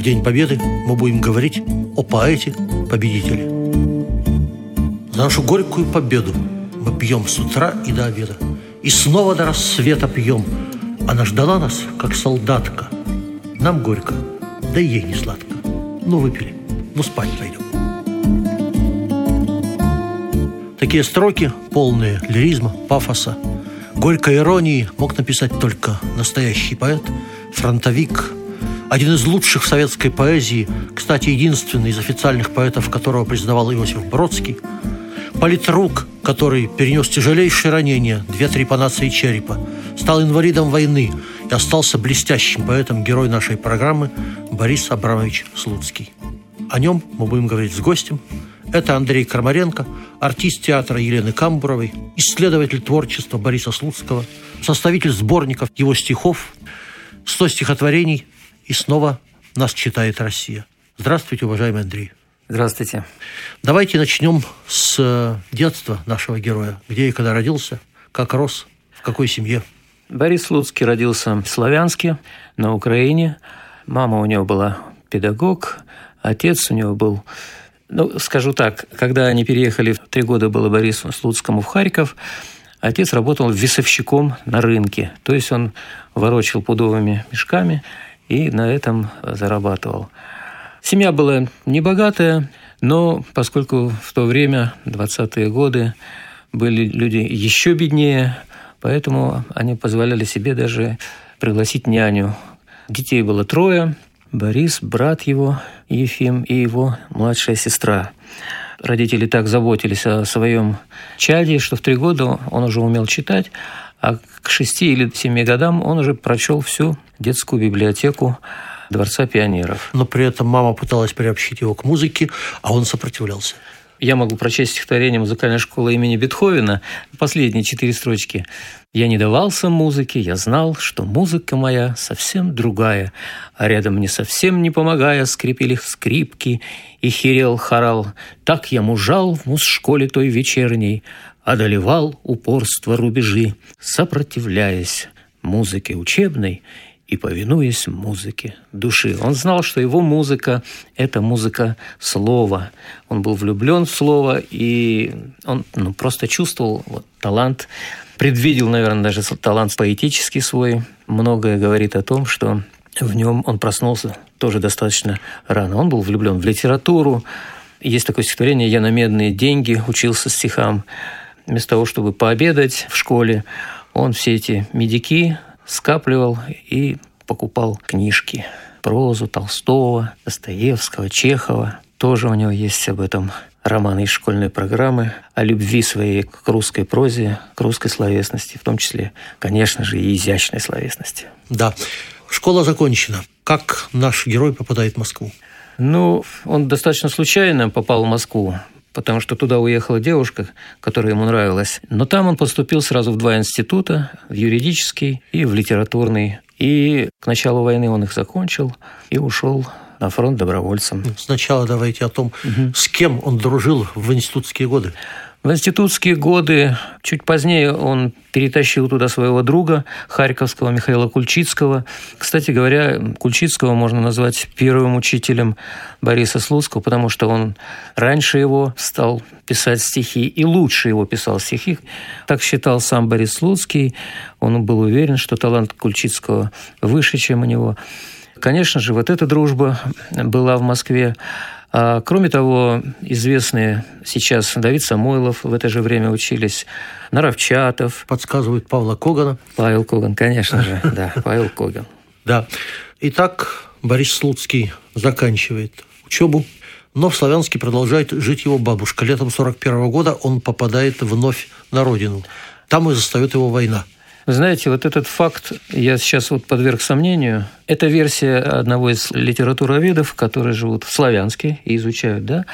В День Победы мы будем говорить о поэте-победителе. За нашу горькую победу мы пьем с утра и до обеда. И снова до рассвета пьем. Она ждала нас, как солдатка. Нам горько, да и ей не сладко. Ну, выпили, ну, спать пойдем. Такие строки, полные лиризма, пафоса, горькой иронии мог написать только настоящий поэт, фронтовик, один из лучших в советской поэзии, кстати, единственный из официальных поэтов, которого признавал Иосиф Бродский, политрук, который перенес тяжелейшее ранение, две трепанации черепа, стал инвалидом войны и остался блестящим поэтом, герой нашей программы Борис Абрамович Слуцкий. О нем мы будем говорить с гостем. Это Андрей Крамаренко, артист театра Елены Камбуровой, исследователь творчества Бориса Слуцкого, составитель сборников его стихов, 100 стихотворений – и снова нас читает Россия. Здравствуйте, уважаемый Андрей. Здравствуйте. Давайте начнем с э, детства нашего героя. Где и когда родился, как рос, в какой семье. Борис Слуцкий родился в Славянске, на Украине. Мама у него была педагог, отец у него был ну, скажу так, когда они переехали, три года было Борису Слуцкому в Харьков, отец работал весовщиком на рынке. То есть он ворочил пудовыми мешками и на этом зарабатывал. Семья была небогатая, но поскольку в то время, 20-е годы, были люди еще беднее, поэтому они позволяли себе даже пригласить няню. Детей было трое. Борис, брат его, Ефим, и его младшая сестра. Родители так заботились о своем чаде, что в три года он уже умел читать, а к шести или семи годам он уже прочел всю детскую библиотеку Дворца пионеров. Но при этом мама пыталась приобщить его к музыке, а он сопротивлялся. Я могу прочесть стихотворение музыкальной школы имени Бетховена, последние четыре строчки. «Я не давался музыке, я знал, что музыка моя совсем другая, а рядом мне совсем не помогая скрипели скрипки и херел хорал. Так я мужал в муз-школе той вечерней, одолевал упорство рубежи, сопротивляясь музыке учебной и повинуясь музыке души. Он знал, что его музыка – это музыка слова. Он был влюблен в слово, и он ну, просто чувствовал вот, талант, предвидел, наверное, даже талант поэтический свой. Многое говорит о том, что в нем он проснулся тоже достаточно рано. Он был влюблен в литературу. Есть такое стихотворение «Я на медные деньги учился стихам». Вместо того, чтобы пообедать в школе, он все эти медики скапливал и покупал книжки. Прозу Толстого, Достоевского, Чехова. Тоже у него есть об этом романы из школьной программы, о любви своей к русской прозе, к русской словесности, в том числе, конечно же, и изящной словесности. Да. Школа закончена. Как наш герой попадает в Москву? Ну, он достаточно случайно попал в Москву потому что туда уехала девушка, которая ему нравилась. Но там он поступил сразу в два института, в юридический и в литературный. И к началу войны он их закончил и ушел на фронт добровольцем. Сначала давайте о том, угу. с кем он дружил в институтские годы. В институтские годы, чуть позднее, он перетащил туда своего друга, Харьковского Михаила Кульчицкого. Кстати говоря, Кульчицкого можно назвать первым учителем Бориса Слуцкого, потому что он раньше его стал писать стихи и лучше его писал стихи. Так считал сам Борис Слуцкий. Он был уверен, что талант Кульчицкого выше, чем у него. Конечно же, вот эта дружба была в Москве. А, кроме того, известные сейчас Давид Самойлов в это же время учились, Наровчатов. Подсказывает Павла Когана. Павел Коган, конечно же, да, Павел Коган. Да. Итак, Борис Слуцкий заканчивает учебу, но в Славянске продолжает жить его бабушка. Летом 41 года он попадает вновь на родину. Там и застает его война. Вы знаете, вот этот факт я сейчас вот подверг сомнению. Это версия одного из литературоведов, которые живут в Славянске и изучают, да,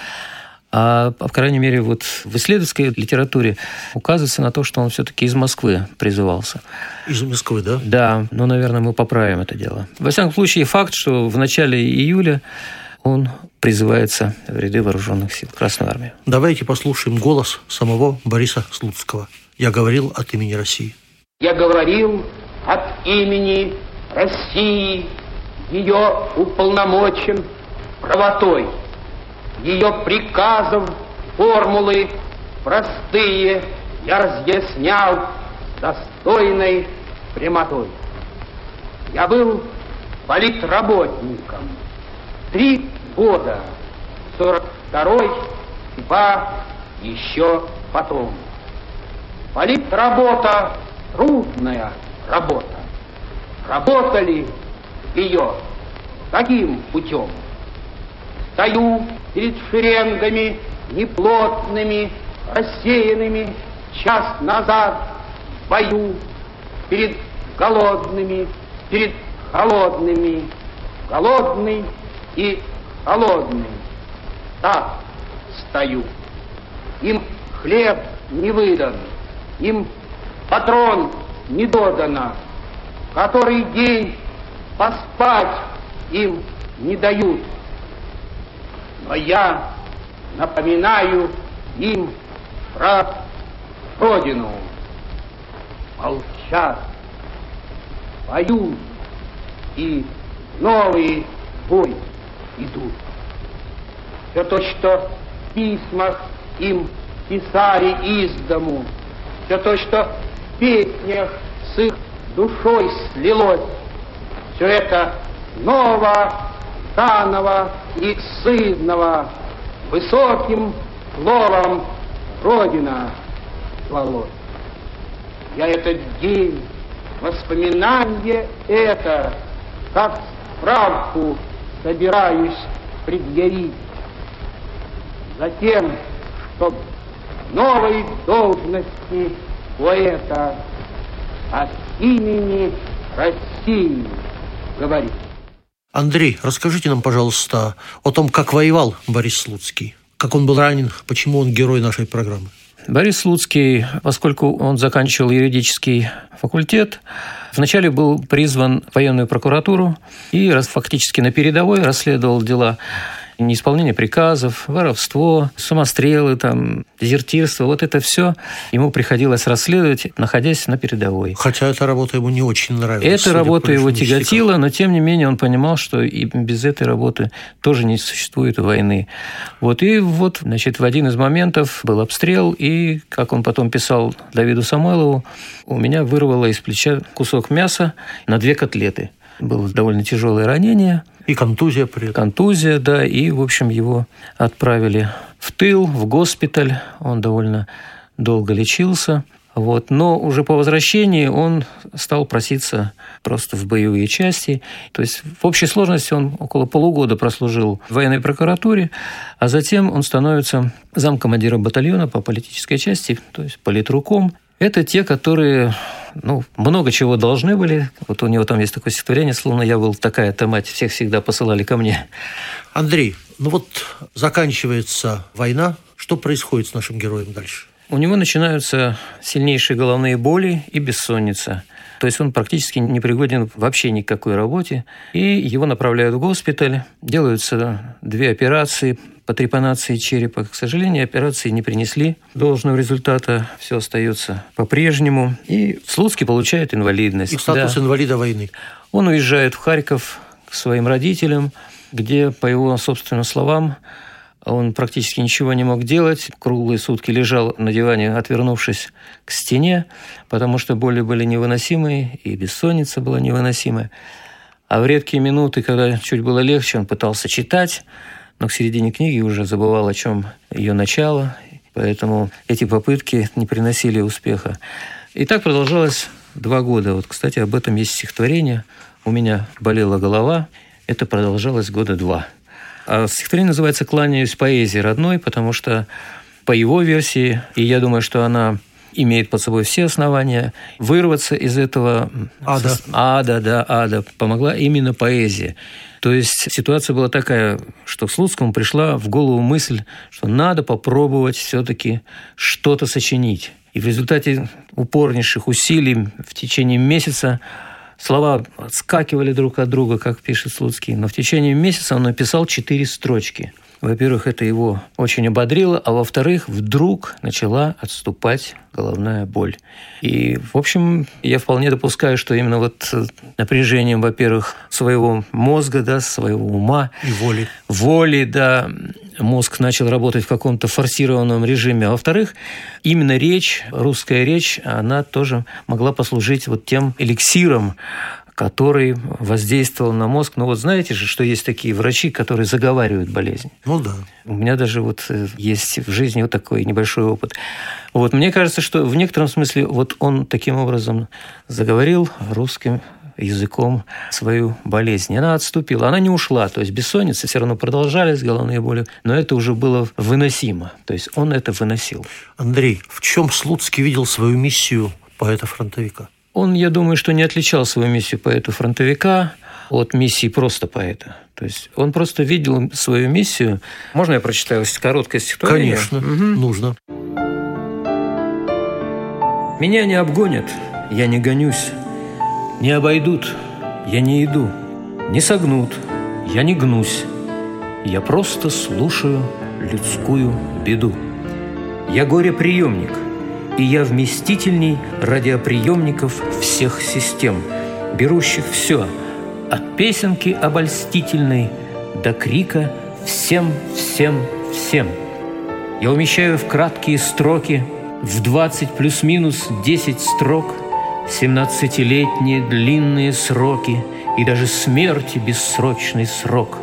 а, по крайней мере, вот в исследовательской литературе указывается на то, что он все-таки из Москвы призывался. Из Москвы, да? Да, ну, наверное, мы поправим это дело. Во всяком случае, факт, что в начале июля он призывается в ряды вооруженных сил Красной Армии. Давайте послушаем голос самого Бориса Слуцкого. Я говорил от имени России. Я говорил от имени России, ее уполномочен правотой – ее приказов, формулы простые я разъяснял достойной прямотой. Я был политработником. Три года, сорок второй, два еще потом. Политработа – трудная работа. Работали ее таким путем. Стою перед шеренгами неплотными, рассеянными час назад в бою, перед голодными, перед холодными, голодный и холодный. Так стою. Им хлеб не выдан, им патрон не додано, который день поспать им не дают но я напоминаю им про Родину. Молчат, поют и новый бой идут. Все то, что в письмах им писали из дому, все то, что песнях с их душой слилось, все это ново заново и сызного высоким словом Родина звалось. Я этот день, воспоминание это, как справку собираюсь предъявить. Затем, чтоб новой должности поэта от имени России говорить. Андрей, расскажите нам, пожалуйста, о том, как воевал Борис Слуцкий, как он был ранен, почему он герой нашей программы. Борис Слуцкий, поскольку он заканчивал юридический факультет, вначале был призван в военную прокуратуру и фактически на передовой расследовал дела неисполнение приказов, воровство, самострелы, там, дезертирство, вот это все ему приходилось расследовать, находясь на передовой. Хотя эта работа ему не очень нравилась. Эта работа его тяготила, но тем не менее он понимал, что и без этой работы тоже не существует войны. Вот и вот, значит, в один из моментов был обстрел, и, как он потом писал Давиду Самойлову, у меня вырвало из плеча кусок мяса на две котлеты. Было довольно тяжелое ранение – и контузия при этом. Контузия, да, и, в общем, его отправили в тыл, в госпиталь. Он довольно долго лечился. Вот. Но уже по возвращении он стал проситься просто в боевые части. То есть в общей сложности он около полугода прослужил в военной прокуратуре, а затем он становится замкомандира батальона по политической части, то есть политруком. Это те, которые ну, много чего должны были. Вот у него там есть такое стихотворение, словно я был такая-то мать, всех всегда посылали ко мне. Андрей, ну вот заканчивается война, что происходит с нашим героем дальше? У него начинаются сильнейшие головные боли и бессонница. То есть он практически не пригоден вообще ни к какой работе. И его направляют в госпиталь, делаются две операции по трепанации черепа. К сожалению, операции не принесли должного результата, все остается по-прежнему. И Слуцкий получает инвалидность. И статус да. инвалида войны. Он уезжает в Харьков к своим родителям, где, по его собственным словам, он практически ничего не мог делать. Круглые сутки лежал на диване, отвернувшись к стене, потому что боли были невыносимые, и бессонница была невыносимая. А в редкие минуты, когда чуть было легче, он пытался читать, но к середине книги уже забывал, о чем ее начало, поэтому эти попытки не приносили успеха. И так продолжалось два года. Вот, кстати, об этом есть стихотворение. «У меня болела голова». Это продолжалось года два. А стихотворение называется «Кланяюсь поэзии родной», потому что по его версии, и я думаю, что она имеет под собой все основания вырваться из этого Ада. ада, да, ада. Помогла именно поэзия. То есть ситуация была такая, что Слуцкому пришла в голову мысль, что надо попробовать все-таки что-то сочинить. И в результате упорнейших усилий в течение месяца слова отскакивали друг от друга, как пишет Слуцкий, но в течение месяца он написал четыре строчки – во-первых, это его очень ободрило, а во-вторых, вдруг начала отступать головная боль. И, в общем, я вполне допускаю, что именно вот напряжением, во-первых, своего мозга, да, своего ума. И воли. Воли, да, мозг начал работать в каком-то форсированном режиме. А во-вторых, именно речь, русская речь, она тоже могла послужить вот тем эликсиром, который воздействовал на мозг. Ну вот знаете же, что есть такие врачи, которые заговаривают болезнь. Ну да. У меня даже вот э, есть в жизни вот такой небольшой опыт. Вот мне кажется, что в некотором смысле вот он таким образом заговорил русским языком свою болезнь. И она отступила. Она не ушла. То есть бессонница все равно продолжались, головные боли, но это уже было выносимо. То есть он это выносил. Андрей, в чем Слуцкий видел свою миссию поэта-фронтовика? Он, я думаю, что не отличал свою миссию поэта-фронтовика от миссии просто поэта. То есть он просто видел свою миссию. Можно я прочитаю короткое стихотворение? Конечно, угу. нужно. Меня не обгонят, я не гонюсь. Не обойдут, я не иду. Не согнут, я не гнусь. Я просто слушаю людскую беду. Я горе-приемник – и я вместительней радиоприемников всех систем, берущих все, от песенки обольстительной до крика «всем, всем, всем». Я умещаю в краткие строки, в 20 плюс-минус 10 строк, 17-летние длинные сроки и даже смерти бессрочный срок.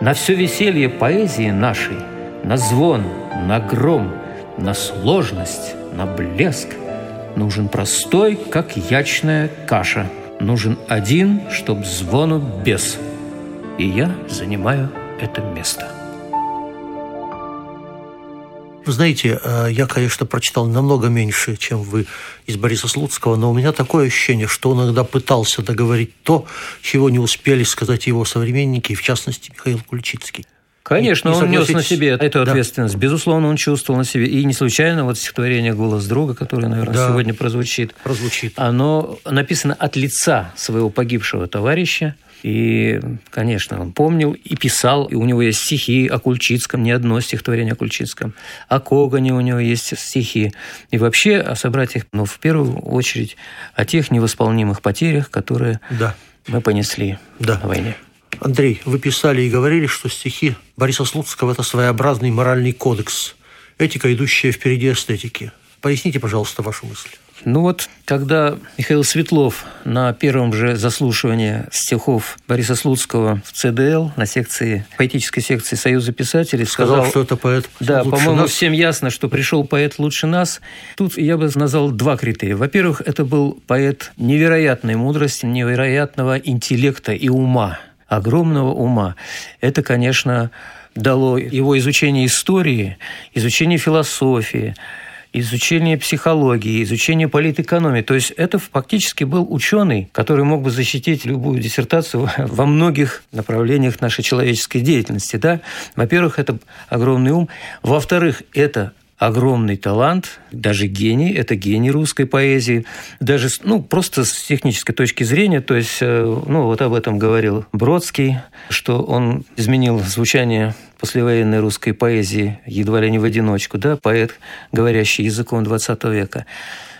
На все веселье поэзии нашей, на звон, на гром, на сложность, на блеск. Нужен простой, как ячная каша. Нужен один, чтоб звону без. И я занимаю это место. Вы знаете, э, я, конечно, прочитал намного меньше, чем вы из Бориса Слуцкого, но у меня такое ощущение, что он иногда пытался договорить то, чего не успели сказать его современники, в частности, Михаил Кульчицкий. Конечно, и, он нес на себе эту ответственность. Да. Безусловно, он чувствовал на себе. И не случайно вот стихотворение «Голос друга», которое, наверное, да. сегодня прозвучит, прозвучит, оно написано от лица своего погибшего товарища. И, конечно, он помнил и писал, и у него есть стихи о Кульчицком, не одно стихотворение о Кульчицком. О Когане у него есть стихи. И вообще о собратьях, но в первую очередь о тех невосполнимых потерях, которые да. мы понесли да. на войне. Андрей, вы писали и говорили, что стихи Бориса Слуцкого – это своеобразный моральный кодекс, этика, идущая впереди эстетики. Поясните, пожалуйста, вашу мысль. Ну вот, когда Михаил Светлов на первом же заслушивании стихов Бориса Слуцкого в ЦДЛ, на секции, поэтической секции Союза писателей, сказал, сказал, что это поэт Да, по-моему, всем ясно, что пришел поэт лучше нас. Тут я бы назвал два критерия. Во-первых, это был поэт невероятной мудрости, невероятного интеллекта и ума – огромного ума. Это, конечно, дало его изучение истории, изучение философии, изучение психологии, изучение политэкономии. То есть это фактически был ученый, который мог бы защитить любую диссертацию во многих направлениях нашей человеческой деятельности. Да? Во-первых, это огромный ум. Во-вторых, это огромный талант, даже гений, это гений русской поэзии, даже, ну, просто с технической точки зрения, то есть, э, ну, вот об этом говорил Бродский, что он изменил звучание послевоенной русской поэзии едва ли не в одиночку, да, поэт, говорящий языком XX века.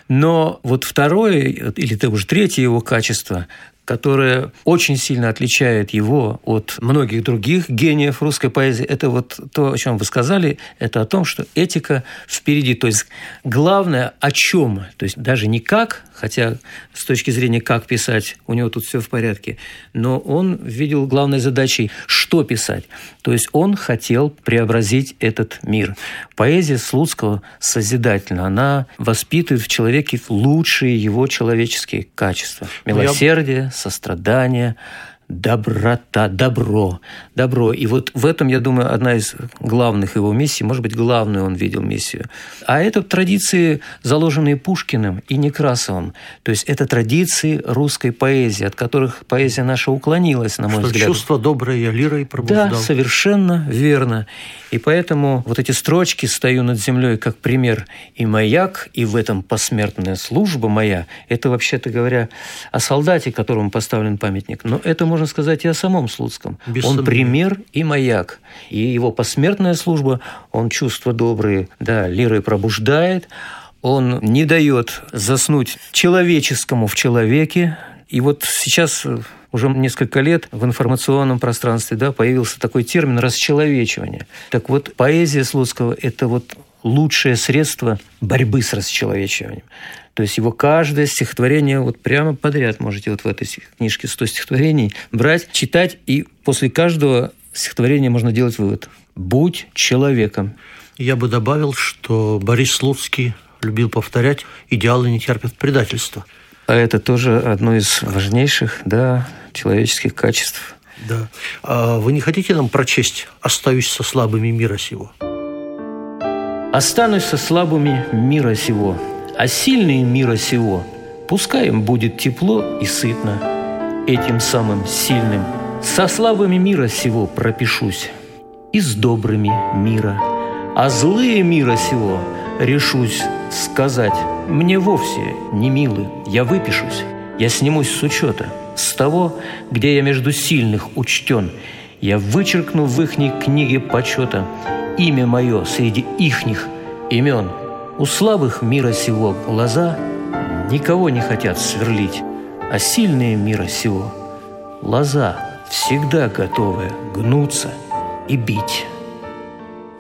Но вот второе, или это уже третье его качество, которое очень сильно отличает его от многих других гениев русской поэзии, это вот то, о чем вы сказали, это о том, что этика впереди. То есть главное о чем, то есть даже не как, хотя с точки зрения как писать, у него тут все в порядке, но он видел главной задачей, что писать. То есть он хотел преобразить этот мир. Поэзия Слуцкого созидательна, она воспитывает в человеке лучшие его человеческие качества. Милосердие, сострадание, доброта, добро, добро. И вот в этом, я думаю, одна из главных его миссий, может быть, главную он видел миссию. А это традиции, заложенные Пушкиным и Некрасовым. То есть это традиции русской поэзии, от которых поэзия наша уклонилась, на мой Что взгляд. чувство доброе я лирой пробуждал. Да, совершенно верно. И поэтому вот эти строчки «Стою над землей как пример и маяк, и в этом посмертная служба моя» – это, вообще-то говоря, о солдате, которому поставлен памятник. Но это можно сказать и о самом Слуцком. Без он сомнения. пример и маяк. И его посмертная служба, он чувства добрые, да, лирой пробуждает, он не дает заснуть человеческому в человеке. И вот сейчас э, уже несколько лет в информационном пространстве да, появился такой термин «расчеловечивание». Так вот, поэзия Слуцкого – это вот лучшее средство борьбы с расчеловечиванием. То есть его каждое стихотворение вот прямо подряд можете вот в этой книжке 100 стихотворений брать, читать, и после каждого стихотворения можно делать вывод. Будь человеком. Я бы добавил, что Борис Слуцкий любил повторять «идеалы не терпят предательства». А это тоже одно из важнейших да, человеческих качеств. Да. А вы не хотите нам прочесть «Остаюсь со слабыми мира сего»? Останусь со слабыми мира сего, а сильные мира сего, пускай им будет тепло и сытно. Этим самым сильным со слабыми мира сего пропишусь. И с добрыми мира, а злые мира сего решусь сказать. Мне вовсе не милы, я выпишусь, я снимусь с учета, с того, где я между сильных учтен, я вычеркну в ихней книге почета. Имя мое среди ихних имен. У слабых мира сего глаза никого не хотят сверлить, а сильные мира сего лоза всегда готовы гнуться и бить.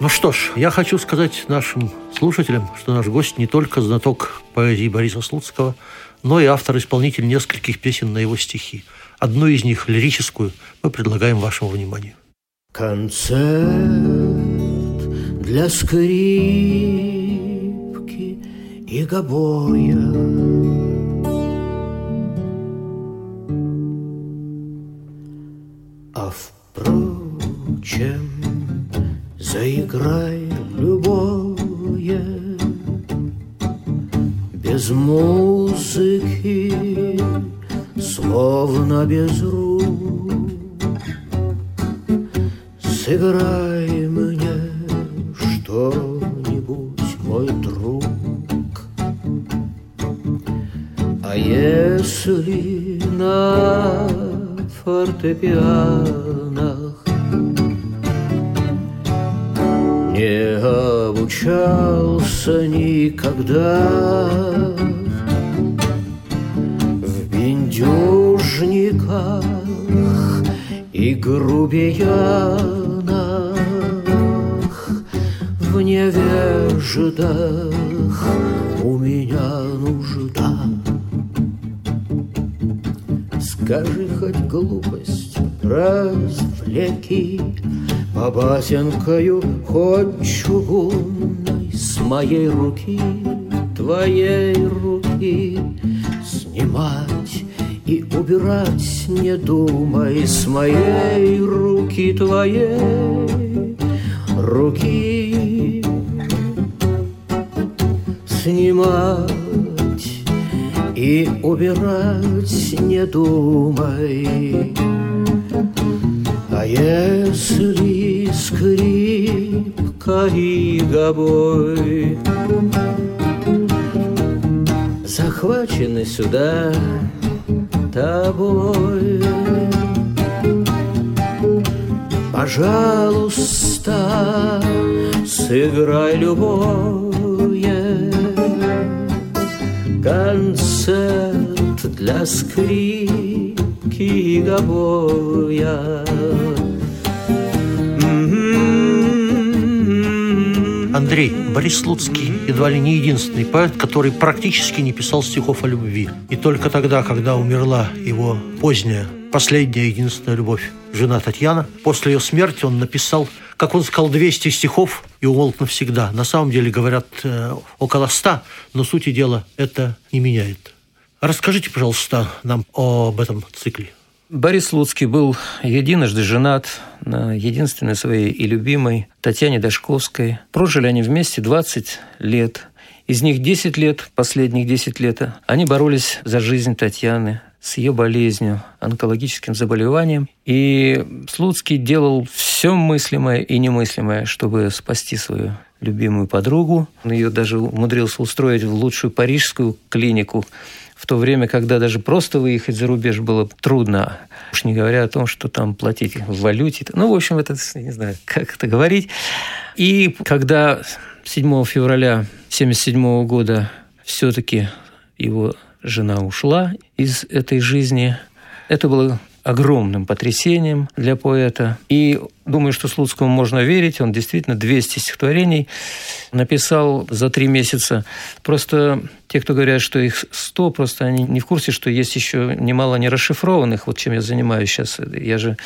Ну что ж, я хочу сказать нашим слушателям, что наш гость не только знаток поэзии Бориса Слуцкого, но и автор-исполнитель нескольких песен на его стихи. Одну из них, лирическую, мы предлагаем вашему вниманию. Концерт для скрипки и гобоя. А впрочем, заиграй любое без музыки, словно без рук. Сыграй фортепианах не обучался никогда в бендюжниках и грубиянах, в невеждах у меня нужда. Скажи хоть глупость, развлеки, Побасенкою хоть чугунной С моей руки, твоей руки Снимать и убирать. Не думай С моей руки, твоей руки Снимать и убирать не думай. А если скрипка и гобой Захвачены сюда тобой Пожалуйста, сыграй любое Концерт для скрипки и Андрей, Борис Слуцкий едва ли не единственный поэт, который практически не писал стихов о любви. И только тогда, когда умерла его поздняя, последняя единственная любовь, жена Татьяна, после ее смерти он написал, как он сказал, 200 стихов и умолк навсегда. На самом деле, говорят, э, около 100, но сути дела это не меняет. Расскажите, пожалуйста, нам об этом цикле. Борис Слуцкий был единожды женат на единственной своей и любимой Татьяне Дашковской. Прожили они вместе 20 лет. Из них 10 лет, последних 10 лет, они боролись за жизнь Татьяны, с ее болезнью, онкологическим заболеванием. И Слуцкий делал все мыслимое и немыслимое, чтобы спасти свою любимую подругу. Он ее даже умудрился устроить в лучшую парижскую клинику, в то время, когда даже просто выехать за рубеж было трудно, уж не говоря о том, что там платить в валюте. Ну, в общем, это, не знаю, как это говорить. И когда 7 февраля 1977 года все-таки его жена ушла из этой жизни. Это было огромным потрясением для поэта. И думаю, что Слуцкому можно верить. Он действительно 200 стихотворений написал за три месяца. Просто те, кто говорят, что их 100, просто они не в курсе, что есть еще немало нерасшифрованных, вот чем я занимаюсь сейчас. Я же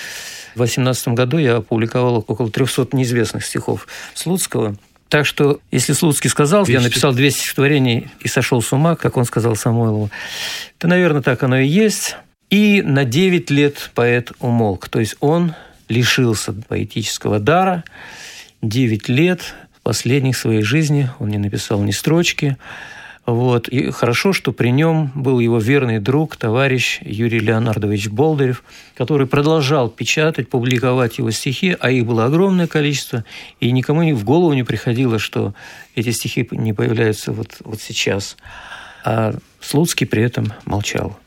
в 2018 году я опубликовал около 300 неизвестных стихов Слуцкого. Так что, если Слуцкий сказал, 200. я написал 200 стихотворений и сошел с ума, как он сказал Самойлову, то, наверное, так оно и есть. И на 9 лет поэт умолк. То есть он лишился поэтического дара. 9 лет последних своей жизни он не написал ни строчки. Вот. И хорошо, что при нем был его верный друг, товарищ Юрий Леонардович Болдырев, который продолжал печатать, публиковать его стихи, а их было огромное количество, и никому в голову не приходило, что эти стихи не появляются вот, вот сейчас. А Слуцкий при этом молчал.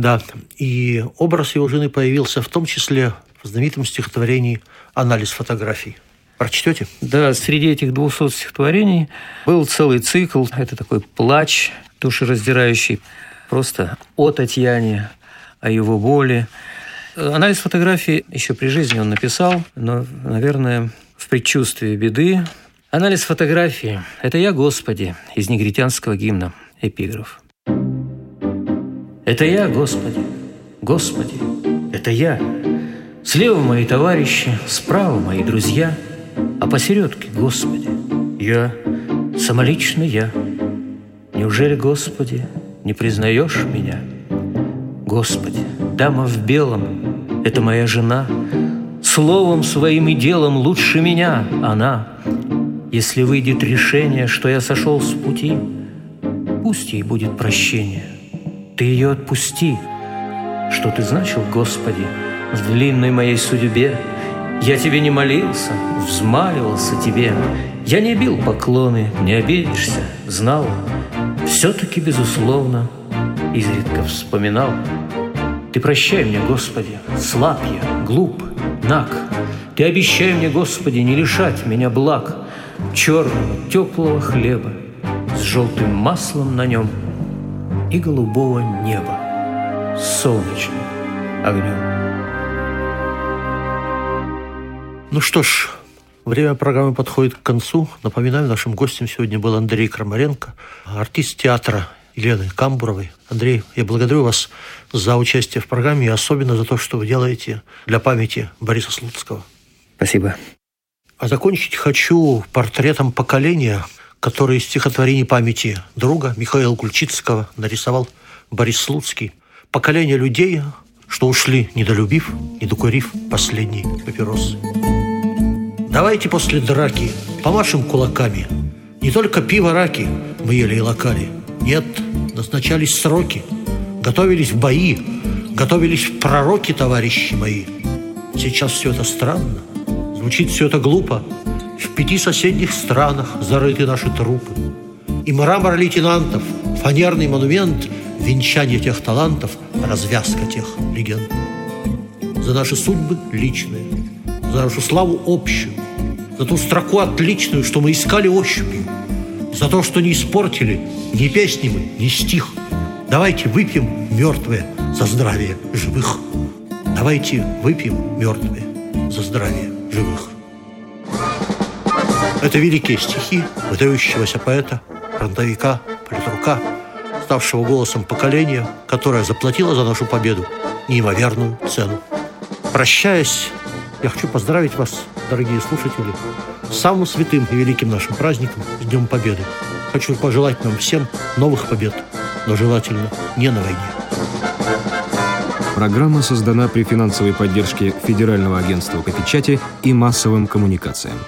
Да, и образ его жены появился в том числе в знаменитом стихотворении «Анализ фотографий». Прочтете? Да, среди этих 200 стихотворений был целый цикл. Это такой плач душераздирающий просто о Татьяне, о его боли. Анализ фотографий еще при жизни он написал, но, наверное, в предчувствии беды. Анализ фотографии – это я, Господи, из негритянского гимна, эпиграф. Это я, Господи, Господи, это я. Слева мои товарищи, справа мои друзья – а посередке, Господи, я, самолично я. Неужели, Господи, не признаешь меня? Господи, дама в белом, это моя жена, Словом своим и делом лучше меня она. Если выйдет решение, что я сошел с пути, Пусть ей будет прощение. Ты ее отпусти. Что ты значил, Господи, в длинной моей судьбе — я тебе не молился, взмаливался тебе. Я не бил поклоны, не обидишься, знал. Все-таки, безусловно, изредка вспоминал. Ты прощай мне, Господи, слаб я, глуп, наг. Ты обещай мне, Господи, не лишать меня благ Черного, теплого хлеба С желтым маслом на нем И голубого неба С солнечным огнем. Ну что ж, время программы подходит к концу. Напоминаю, нашим гостем сегодня был Андрей Крамаренко, артист театра Елены Камбуровой. Андрей, я благодарю вас за участие в программе и особенно за то, что вы делаете для памяти Бориса Слуцкого. Спасибо. А закончить хочу портретом поколения, который из стихотворений памяти друга Михаила Кульчицкого нарисовал Борис Слуцкий. Поколение людей, что ушли, недолюбив, не докурив последний папирос. Давайте после драки помашем кулаками. Не только пиво раки мы ели и локали. Нет, назначались сроки. Готовились в бои, готовились в пророки, товарищи мои. Сейчас все это странно, звучит все это глупо. В пяти соседних странах зарыты наши трупы. И мрамор лейтенантов, фанерный монумент, венчание тех талантов, развязка тех легенд. За наши судьбы личные, за нашу славу общую, за ту строку отличную, что мы искали ощупью, за то, что не испортили ни песни мы, ни стих. Давайте выпьем мертвые за здравие живых. Давайте выпьем мертвые за здравие живых. Это великие стихи выдающегося поэта, фронтовика, политрука, ставшего голосом поколения, которое заплатило за нашу победу неимоверную цену. Прощаясь, я хочу поздравить вас, дорогие слушатели, с самым святым и великим нашим праздником, Днем Победы. Хочу пожелать нам всем новых побед, но желательно не на войне. Программа создана при финансовой поддержке Федерального агентства по печати и массовым коммуникациям.